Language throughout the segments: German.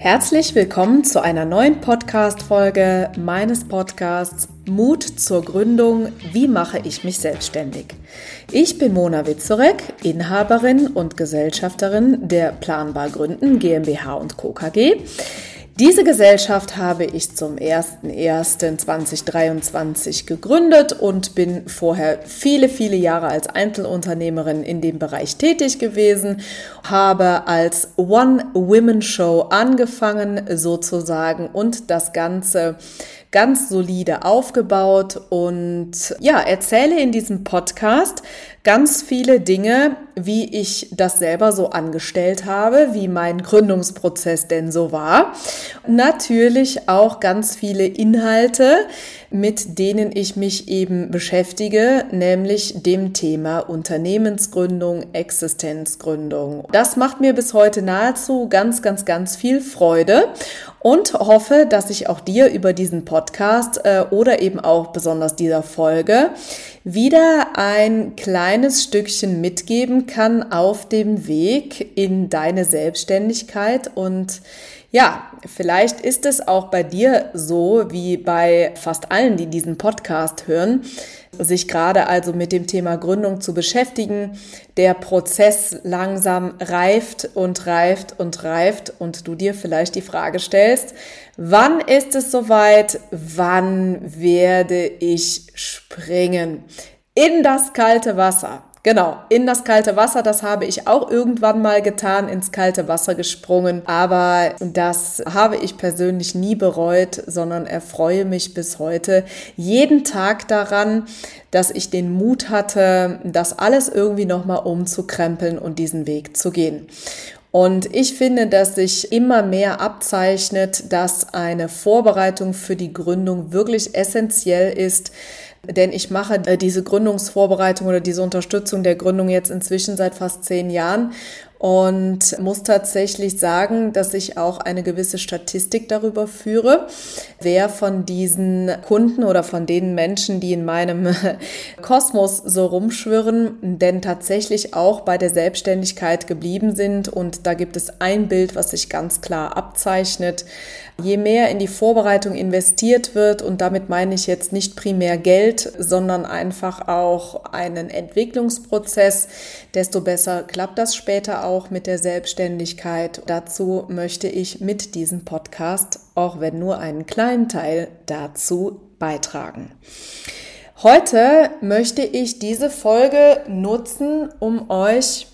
Herzlich willkommen zu einer neuen Podcast-Folge meines Podcasts Mut zur Gründung. Wie mache ich mich selbstständig? Ich bin Mona Witzorek, Inhaberin und Gesellschafterin der Planbar Gründen GmbH und Co. KG. Diese Gesellschaft habe ich zum 01.01.2023 gegründet und bin vorher viele, viele Jahre als Einzelunternehmerin in dem Bereich tätig gewesen, habe als One-Women-Show angefangen sozusagen und das Ganze ganz solide aufgebaut. Und ja, erzähle in diesem Podcast ganz viele Dinge, wie ich das selber so angestellt habe, wie mein Gründungsprozess denn so war. Natürlich auch ganz viele Inhalte, mit denen ich mich eben beschäftige, nämlich dem Thema Unternehmensgründung, Existenzgründung. Das macht mir bis heute nahezu ganz, ganz, ganz viel Freude und hoffe, dass ich auch dir über diesen Podcast äh, oder eben auch besonders dieser Folge wieder ein kleines Stückchen mitgeben kann auf dem Weg in deine Selbstständigkeit und ja, vielleicht ist es auch bei dir so, wie bei fast allen, die diesen Podcast hören, sich gerade also mit dem Thema Gründung zu beschäftigen. Der Prozess langsam reift und reift und reift und du dir vielleicht die Frage stellst, wann ist es soweit? Wann werde ich springen? In das kalte Wasser. Genau, in das kalte Wasser, das habe ich auch irgendwann mal getan, ins kalte Wasser gesprungen. Aber das habe ich persönlich nie bereut, sondern erfreue mich bis heute jeden Tag daran, dass ich den Mut hatte, das alles irgendwie nochmal umzukrempeln und diesen Weg zu gehen. Und ich finde, dass sich immer mehr abzeichnet, dass eine Vorbereitung für die Gründung wirklich essentiell ist, denn ich mache äh, diese Gründungsvorbereitung oder diese Unterstützung der Gründung jetzt inzwischen seit fast zehn Jahren und muss tatsächlich sagen, dass ich auch eine gewisse Statistik darüber führe, wer von diesen Kunden oder von den Menschen, die in meinem Kosmos so rumschwirren, denn tatsächlich auch bei der Selbstständigkeit geblieben sind. Und da gibt es ein Bild, was sich ganz klar abzeichnet. Je mehr in die Vorbereitung investiert wird, und damit meine ich jetzt nicht primär Geld, sondern einfach auch einen Entwicklungsprozess, desto besser klappt das später auch mit der Selbstständigkeit. Dazu möchte ich mit diesem Podcast, auch wenn nur einen kleinen Teil dazu beitragen. Heute möchte ich diese Folge nutzen, um euch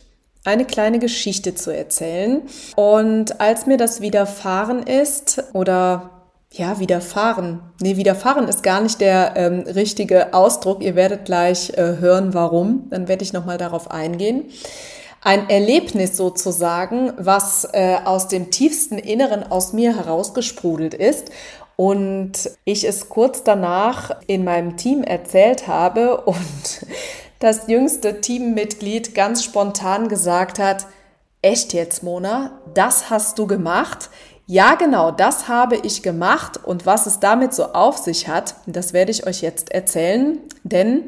eine kleine Geschichte zu erzählen. Und als mir das widerfahren ist oder ja, widerfahren. Nee, widerfahren ist gar nicht der ähm, richtige Ausdruck. Ihr werdet gleich äh, hören, warum. Dann werde ich nochmal darauf eingehen. Ein Erlebnis sozusagen, was äh, aus dem tiefsten Inneren aus mir herausgesprudelt ist und ich es kurz danach in meinem Team erzählt habe und das jüngste Teammitglied ganz spontan gesagt hat, echt jetzt, Mona, das hast du gemacht? Ja, genau, das habe ich gemacht und was es damit so auf sich hat, das werde ich euch jetzt erzählen, denn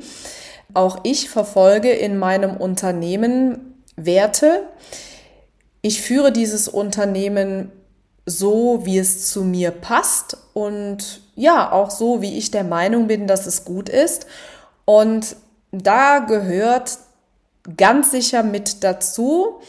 auch ich verfolge in meinem Unternehmen Werte. Ich führe dieses Unternehmen so, wie es zu mir passt und ja, auch so, wie ich der Meinung bin, dass es gut ist. Und da gehört ganz sicher mit dazu,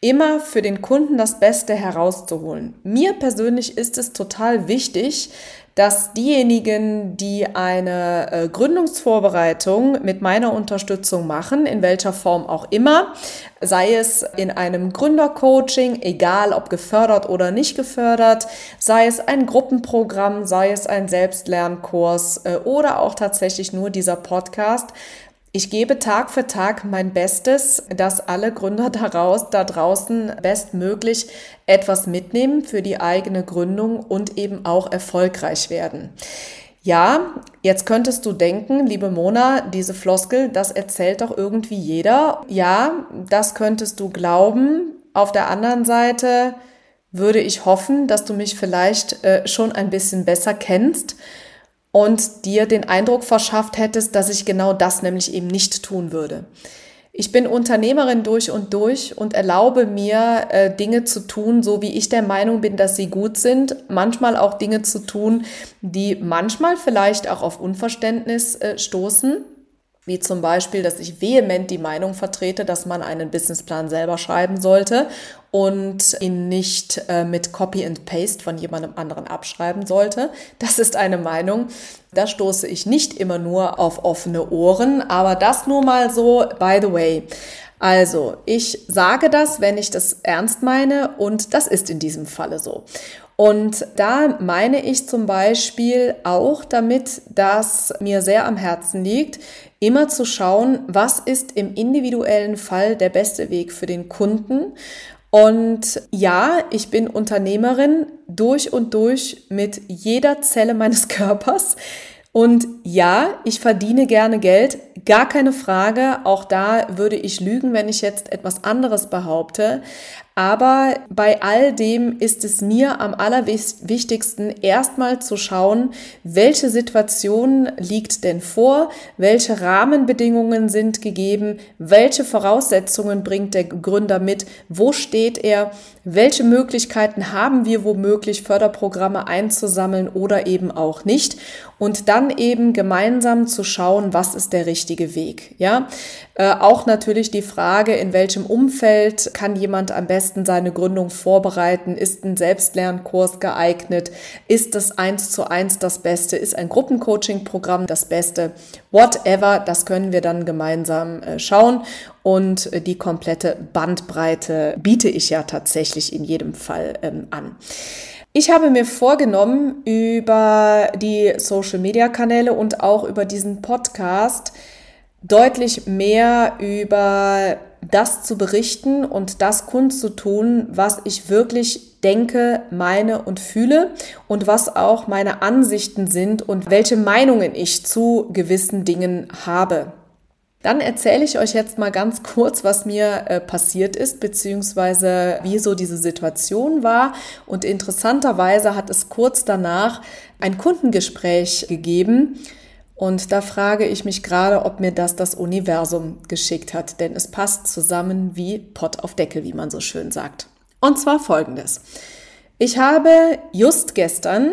immer für den Kunden das Beste herauszuholen. Mir persönlich ist es total wichtig, dass diejenigen, die eine äh, Gründungsvorbereitung mit meiner Unterstützung machen, in welcher Form auch immer, sei es in einem Gründercoaching, egal ob gefördert oder nicht gefördert, sei es ein Gruppenprogramm, sei es ein Selbstlernkurs äh, oder auch tatsächlich nur dieser Podcast, ich gebe Tag für Tag mein Bestes, dass alle Gründer daraus, da draußen bestmöglich etwas mitnehmen für die eigene Gründung und eben auch erfolgreich werden. Ja, jetzt könntest du denken, liebe Mona, diese Floskel, das erzählt doch irgendwie jeder. Ja, das könntest du glauben. Auf der anderen Seite würde ich hoffen, dass du mich vielleicht äh, schon ein bisschen besser kennst und dir den Eindruck verschafft hättest, dass ich genau das nämlich eben nicht tun würde. Ich bin Unternehmerin durch und durch und erlaube mir, äh, Dinge zu tun, so wie ich der Meinung bin, dass sie gut sind. Manchmal auch Dinge zu tun, die manchmal vielleicht auch auf Unverständnis äh, stoßen. Wie zum Beispiel, dass ich vehement die Meinung vertrete, dass man einen Businessplan selber schreiben sollte und ihn nicht äh, mit Copy and Paste von jemandem anderen abschreiben sollte. Das ist eine Meinung, da stoße ich nicht immer nur auf offene Ohren, aber das nur mal so, by the way. Also, ich sage das, wenn ich das ernst meine und das ist in diesem Falle so. Und da meine ich zum Beispiel auch damit, dass mir sehr am Herzen liegt, immer zu schauen, was ist im individuellen Fall der beste Weg für den Kunden und ja, ich bin Unternehmerin durch und durch mit jeder Zelle meines Körpers. Und ja, ich verdiene gerne Geld, gar keine Frage. Auch da würde ich lügen, wenn ich jetzt etwas anderes behaupte. Aber bei all dem ist es mir am allerwichtigsten, erstmal zu schauen, welche Situation liegt denn vor, welche Rahmenbedingungen sind gegeben, welche Voraussetzungen bringt der Gründer mit, wo steht er, welche Möglichkeiten haben wir womöglich Förderprogramme einzusammeln oder eben auch nicht und dann eben gemeinsam zu schauen, was ist der richtige Weg. Ja, äh, auch natürlich die Frage, in welchem Umfeld kann jemand am besten seine Gründung vorbereiten? Ist ein Selbstlernkurs geeignet? Ist das eins zu eins das Beste? Ist ein Gruppencoaching-Programm das Beste? Whatever, das können wir dann gemeinsam äh, schauen. Und äh, die komplette Bandbreite biete ich ja tatsächlich in jedem Fall ähm, an. Ich habe mir vorgenommen, über die Social-Media-Kanäle und auch über diesen Podcast deutlich mehr über das zu berichten und das kundzutun, was ich wirklich denke, meine und fühle und was auch meine Ansichten sind und welche Meinungen ich zu gewissen Dingen habe. Dann erzähle ich euch jetzt mal ganz kurz, was mir äh, passiert ist, beziehungsweise wie so diese Situation war. Und interessanterweise hat es kurz danach ein Kundengespräch gegeben. Und da frage ich mich gerade, ob mir das das Universum geschickt hat, denn es passt zusammen wie Pott auf Deckel, wie man so schön sagt. Und zwar folgendes. Ich habe just gestern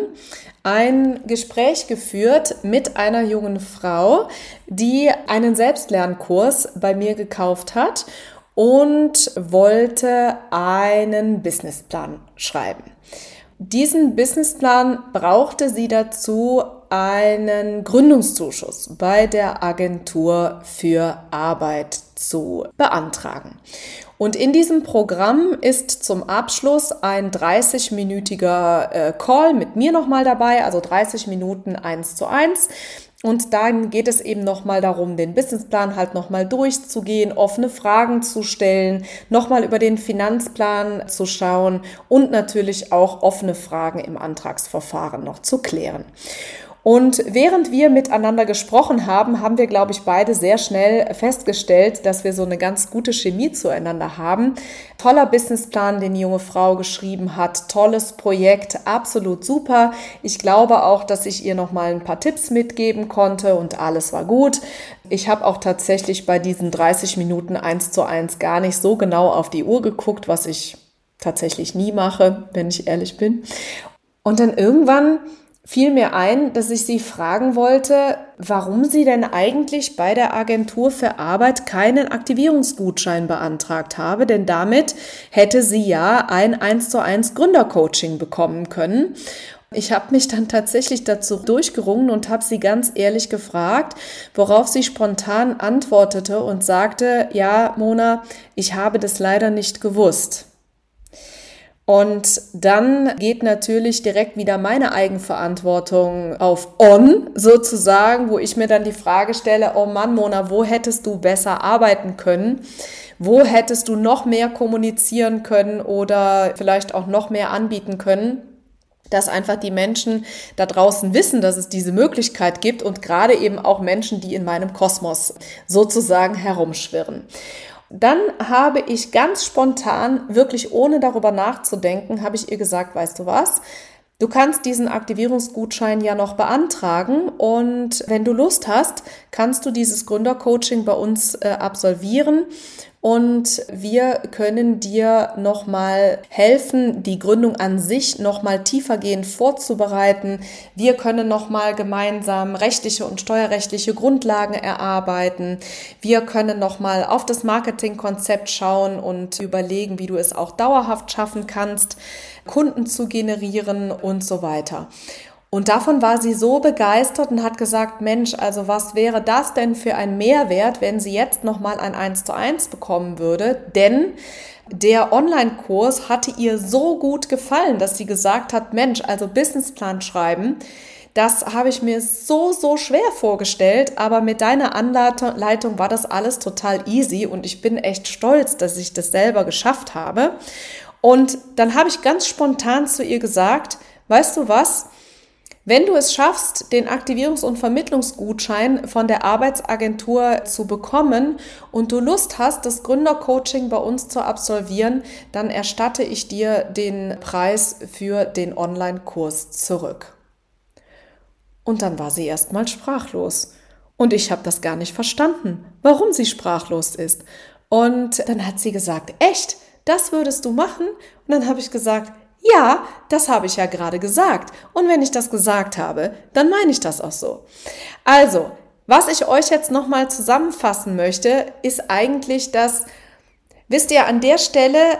ein Gespräch geführt mit einer jungen Frau, die einen Selbstlernkurs bei mir gekauft hat und wollte einen Businessplan schreiben. Diesen Businessplan brauchte sie dazu einen Gründungszuschuss bei der Agentur für Arbeit zu beantragen. Und in diesem Programm ist zum Abschluss ein 30-minütiger äh, Call mit mir nochmal dabei, also 30 Minuten eins zu eins. Und dann geht es eben nochmal darum, den Businessplan halt nochmal durchzugehen, offene Fragen zu stellen, nochmal über den Finanzplan zu schauen und natürlich auch offene Fragen im Antragsverfahren noch zu klären. Und während wir miteinander gesprochen haben, haben wir, glaube ich, beide sehr schnell festgestellt, dass wir so eine ganz gute Chemie zueinander haben. Toller Businessplan, den die junge Frau geschrieben hat, tolles Projekt, absolut super. Ich glaube auch, dass ich ihr noch mal ein paar Tipps mitgeben konnte und alles war gut. Ich habe auch tatsächlich bei diesen 30 Minuten eins zu eins gar nicht so genau auf die Uhr geguckt, was ich tatsächlich nie mache, wenn ich ehrlich bin. Und dann irgendwann fiel mir ein, dass ich Sie fragen wollte, warum Sie denn eigentlich bei der Agentur für Arbeit keinen Aktivierungsgutschein beantragt habe, denn damit hätte sie ja ein 1 zu 1 Gründercoaching bekommen können. Ich habe mich dann tatsächlich dazu durchgerungen und habe sie ganz ehrlich gefragt, worauf sie spontan antwortete und sagte, ja, Mona, ich habe das leider nicht gewusst. Und dann geht natürlich direkt wieder meine Eigenverantwortung auf on sozusagen, wo ich mir dann die Frage stelle, oh Mann, Mona, wo hättest du besser arbeiten können? Wo hättest du noch mehr kommunizieren können oder vielleicht auch noch mehr anbieten können? dass einfach die Menschen da draußen wissen, dass es diese Möglichkeit gibt und gerade eben auch Menschen, die in meinem Kosmos sozusagen herumschwirren. Dann habe ich ganz spontan, wirklich ohne darüber nachzudenken, habe ich ihr gesagt, weißt du was? Du kannst diesen Aktivierungsgutschein ja noch beantragen und wenn du Lust hast, kannst du dieses Gründercoaching bei uns äh, absolvieren und wir können dir nochmal helfen, die Gründung an sich nochmal tiefergehend vorzubereiten. Wir können nochmal gemeinsam rechtliche und steuerrechtliche Grundlagen erarbeiten. Wir können nochmal auf das Marketingkonzept schauen und überlegen, wie du es auch dauerhaft schaffen kannst. Kunden zu generieren und so weiter. Und davon war sie so begeistert und hat gesagt, Mensch, also was wäre das denn für ein Mehrwert, wenn sie jetzt nochmal ein 1 zu 1 bekommen würde? Denn der Online-Kurs hatte ihr so gut gefallen, dass sie gesagt hat, Mensch, also Businessplan schreiben, das habe ich mir so, so schwer vorgestellt, aber mit deiner Anleitung war das alles total easy und ich bin echt stolz, dass ich das selber geschafft habe. Und dann habe ich ganz spontan zu ihr gesagt, weißt du was? Wenn du es schaffst, den Aktivierungs- und Vermittlungsgutschein von der Arbeitsagentur zu bekommen und du Lust hast, das Gründercoaching bei uns zu absolvieren, dann erstatte ich dir den Preis für den Online-Kurs zurück. Und dann war sie erstmal sprachlos. Und ich habe das gar nicht verstanden, warum sie sprachlos ist. Und dann hat sie gesagt, echt? das würdest du machen? Und dann habe ich gesagt, ja, das habe ich ja gerade gesagt. Und wenn ich das gesagt habe, dann meine ich das auch so. Also, was ich euch jetzt nochmal zusammenfassen möchte, ist eigentlich, dass, wisst ihr, an der Stelle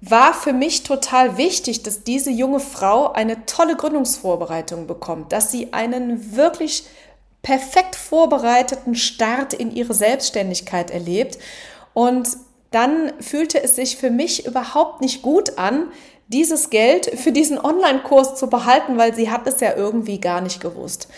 war für mich total wichtig, dass diese junge Frau eine tolle Gründungsvorbereitung bekommt, dass sie einen wirklich perfekt vorbereiteten Start in ihre Selbstständigkeit erlebt. Und dann fühlte es sich für mich überhaupt nicht gut an, dieses Geld für diesen Online-Kurs zu behalten, weil sie hat es ja irgendwie gar nicht gewusst.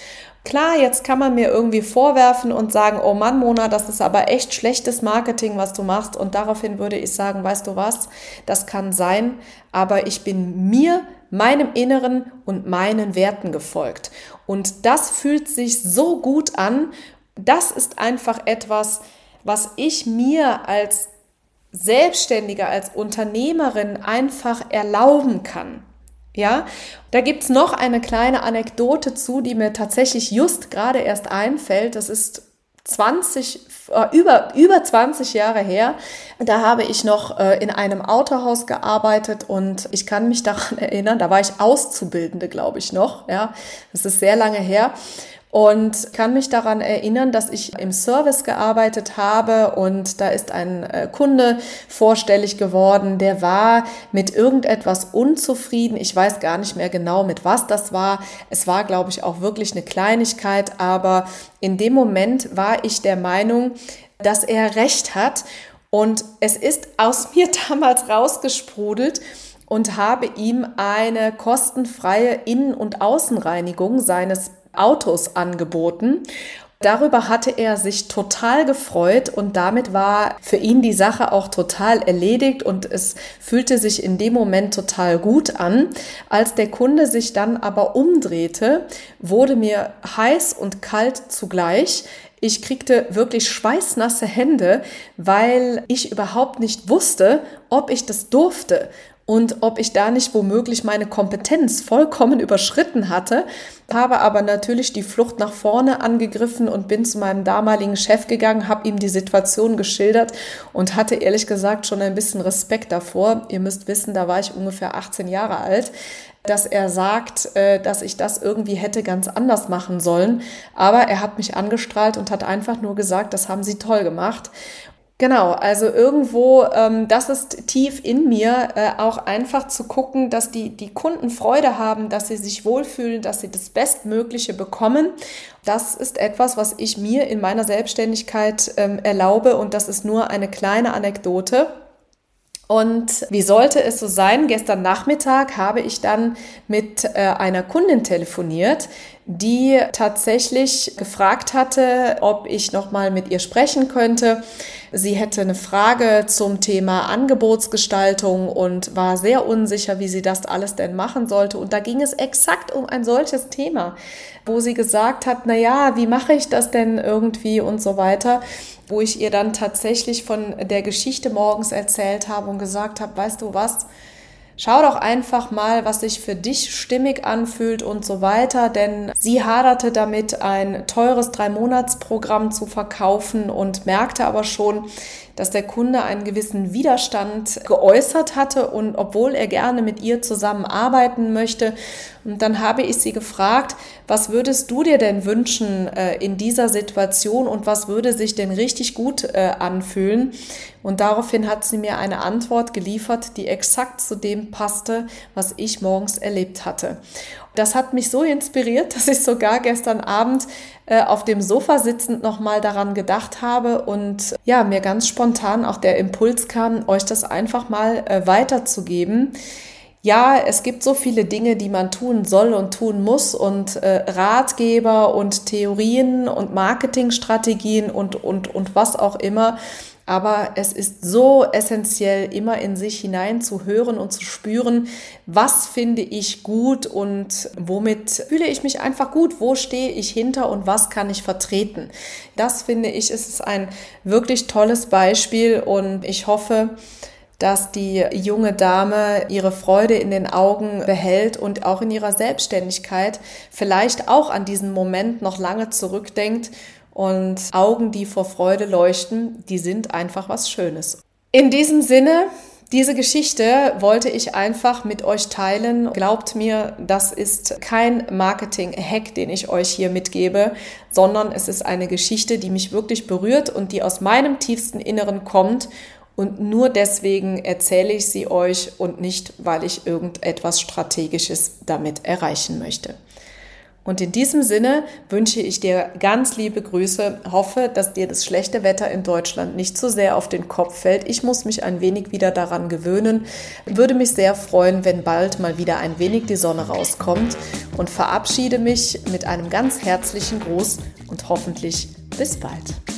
Klar, jetzt kann man mir irgendwie vorwerfen und sagen, oh Mann, Mona, das ist aber echt schlechtes Marketing, was du machst. Und daraufhin würde ich sagen, weißt du was, das kann sein, aber ich bin mir, meinem Inneren und meinen Werten gefolgt. Und das fühlt sich so gut an. Das ist einfach etwas, was ich mir als Selbstständiger, als Unternehmerin einfach erlauben kann. Ja, da gibt's noch eine kleine Anekdote zu, die mir tatsächlich just gerade erst einfällt. Das ist 20, äh, über, über 20 Jahre her. Da habe ich noch äh, in einem Autohaus gearbeitet und ich kann mich daran erinnern, da war ich Auszubildende, glaube ich noch. Ja, das ist sehr lange her und kann mich daran erinnern, dass ich im Service gearbeitet habe und da ist ein äh, Kunde vorstellig geworden, der war mit irgendetwas unzufrieden. Ich weiß gar nicht mehr genau, mit was das war. Es war, glaube ich, auch wirklich eine Kleinigkeit, aber in dem Moment war ich der Meinung, dass er recht hat und es ist aus mir damals rausgesprudelt, und habe ihm eine kostenfreie Innen- und Außenreinigung seines Autos angeboten. Darüber hatte er sich total gefreut und damit war für ihn die Sache auch total erledigt und es fühlte sich in dem Moment total gut an. Als der Kunde sich dann aber umdrehte, wurde mir heiß und kalt zugleich. Ich kriegte wirklich schweißnasse Hände, weil ich überhaupt nicht wusste, ob ich das durfte und ob ich da nicht womöglich meine Kompetenz vollkommen überschritten hatte, habe aber natürlich die Flucht nach vorne angegriffen und bin zu meinem damaligen Chef gegangen, habe ihm die Situation geschildert und hatte ehrlich gesagt schon ein bisschen Respekt davor. Ihr müsst wissen, da war ich ungefähr 18 Jahre alt dass er sagt, äh, dass ich das irgendwie hätte ganz anders machen sollen. Aber er hat mich angestrahlt und hat einfach nur gesagt, das haben Sie toll gemacht. Genau, also irgendwo, ähm, das ist tief in mir, äh, auch einfach zu gucken, dass die, die Kunden Freude haben, dass sie sich wohlfühlen, dass sie das Bestmögliche bekommen. Das ist etwas, was ich mir in meiner Selbstständigkeit ähm, erlaube und das ist nur eine kleine Anekdote. Und wie sollte es so sein? Gestern Nachmittag habe ich dann mit äh, einer Kundin telefoniert, die tatsächlich gefragt hatte, ob ich noch mal mit ihr sprechen könnte. Sie hätte eine Frage zum Thema Angebotsgestaltung und war sehr unsicher, wie sie das alles denn machen sollte. Und da ging es exakt um ein solches Thema, wo sie gesagt hat, na ja, wie mache ich das denn irgendwie und so weiter wo ich ihr dann tatsächlich von der Geschichte morgens erzählt habe und gesagt habe, weißt du was, Schau doch einfach mal, was sich für dich stimmig anfühlt und so weiter, denn sie haderte damit, ein teures Drei-Monats-Programm zu verkaufen und merkte aber schon, dass der Kunde einen gewissen Widerstand geäußert hatte und obwohl er gerne mit ihr zusammenarbeiten möchte. Und dann habe ich sie gefragt, was würdest du dir denn wünschen äh, in dieser Situation und was würde sich denn richtig gut äh, anfühlen? Und daraufhin hat sie mir eine Antwort geliefert, die exakt zu dem passte, was ich morgens erlebt hatte. Das hat mich so inspiriert, dass ich sogar gestern Abend äh, auf dem Sofa sitzend nochmal daran gedacht habe und ja, mir ganz spontan auch der Impuls kam, euch das einfach mal äh, weiterzugeben. Ja, es gibt so viele Dinge, die man tun soll und tun muss und äh, Ratgeber und Theorien und Marketingstrategien und, und, und was auch immer. Aber es ist so essentiell, immer in sich hinein zu hören und zu spüren, was finde ich gut und womit fühle ich mich einfach gut, wo stehe ich hinter und was kann ich vertreten. Das finde ich, ist ein wirklich tolles Beispiel und ich hoffe, dass die junge Dame ihre Freude in den Augen behält und auch in ihrer Selbstständigkeit vielleicht auch an diesen Moment noch lange zurückdenkt und Augen, die vor Freude leuchten, die sind einfach was Schönes. In diesem Sinne, diese Geschichte wollte ich einfach mit euch teilen. Glaubt mir, das ist kein Marketing-Hack, den ich euch hier mitgebe, sondern es ist eine Geschichte, die mich wirklich berührt und die aus meinem tiefsten Inneren kommt. Und nur deswegen erzähle ich sie euch und nicht, weil ich irgendetwas Strategisches damit erreichen möchte. Und in diesem Sinne wünsche ich dir ganz liebe Grüße, hoffe, dass dir das schlechte Wetter in Deutschland nicht zu so sehr auf den Kopf fällt. Ich muss mich ein wenig wieder daran gewöhnen. Würde mich sehr freuen, wenn bald mal wieder ein wenig die Sonne rauskommt und verabschiede mich mit einem ganz herzlichen Gruß und hoffentlich bis bald.